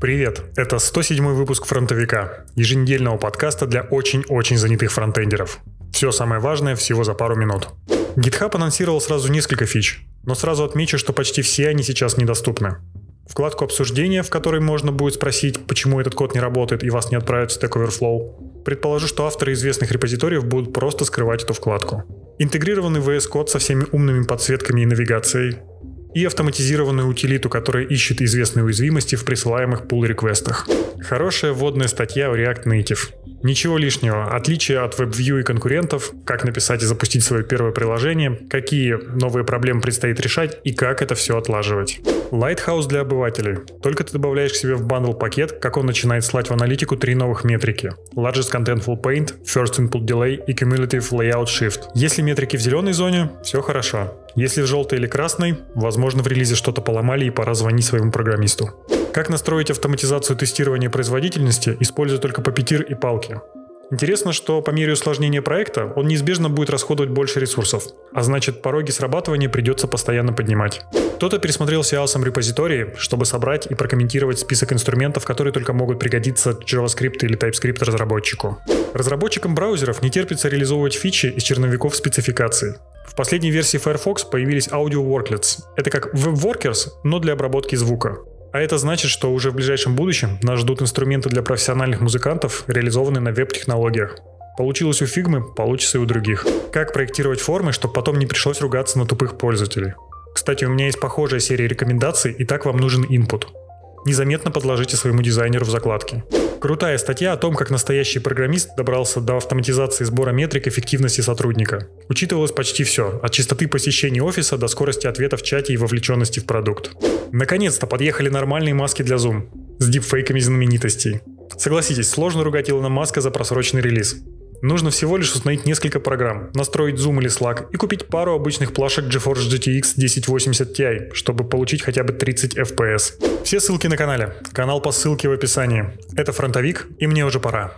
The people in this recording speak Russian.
Привет! Это 107 выпуск «Фронтовика», еженедельного подкаста для очень-очень занятых фронтендеров. Все самое важное всего за пару минут. GitHub анонсировал сразу несколько фич, но сразу отмечу, что почти все они сейчас недоступны. Вкладку обсуждения, в которой можно будет спросить, почему этот код не работает и вас не отправят в Stack Overflow. Предположу, что авторы известных репозиториев будут просто скрывать эту вкладку. Интегрированный VS Code со всеми умными подсветками и навигацией, и автоматизированную утилиту, которая ищет известные уязвимости в присылаемых pull-реквестах. Хорошая вводная статья в React Native. Ничего лишнего. Отличие от WebView и конкурентов, как написать и запустить свое первое приложение, какие новые проблемы предстоит решать и как это все отлаживать. Lighthouse для обывателей. Только ты добавляешь к себе в бандл пакет, как он начинает слать в аналитику три новых метрики. Largest Contentful Paint, First Input Delay и Cumulative Layout Shift. Если метрики в зеленой зоне, все хорошо. Если в желтой или красной, возможно в релизе что-то поломали и пора звонить своему программисту. Как настроить автоматизацию тестирования производительности, используя только Puppeteer и палки? Интересно, что по мере усложнения проекта он неизбежно будет расходовать больше ресурсов, а значит пороги срабатывания придется постоянно поднимать. Кто-то пересмотрел CIAS репозитории, чтобы собрать и прокомментировать список инструментов, которые только могут пригодиться JavaScript или TypeScript разработчику. Разработчикам браузеров не терпится реализовывать фичи из черновиков спецификации. В последней версии Firefox появились Audio Worklets. Это как WebWorkers, но для обработки звука. А это значит, что уже в ближайшем будущем нас ждут инструменты для профессиональных музыкантов, реализованные на веб-технологиях. Получилось у фигмы, получится и у других. Как проектировать формы, чтобы потом не пришлось ругаться на тупых пользователей. Кстати, у меня есть похожая серия рекомендаций, и так вам нужен input. Незаметно подложите своему дизайнеру в закладки. Крутая статья о том, как настоящий программист добрался до автоматизации сбора метрик эффективности сотрудника. Учитывалось почти все, от частоты посещения офиса до скорости ответа в чате и вовлеченности в продукт. Наконец-то подъехали нормальные маски для Zoom с дипфейками знаменитостей. Согласитесь, сложно ругать Илона Маска за просроченный релиз. Нужно всего лишь установить несколько программ, настроить Zoom или Slack и купить пару обычных плашек GeForce GTX 1080 Ti, чтобы получить хотя бы 30 FPS. Все ссылки на канале. Канал по ссылке в описании. Это Фронтовик, и мне уже пора.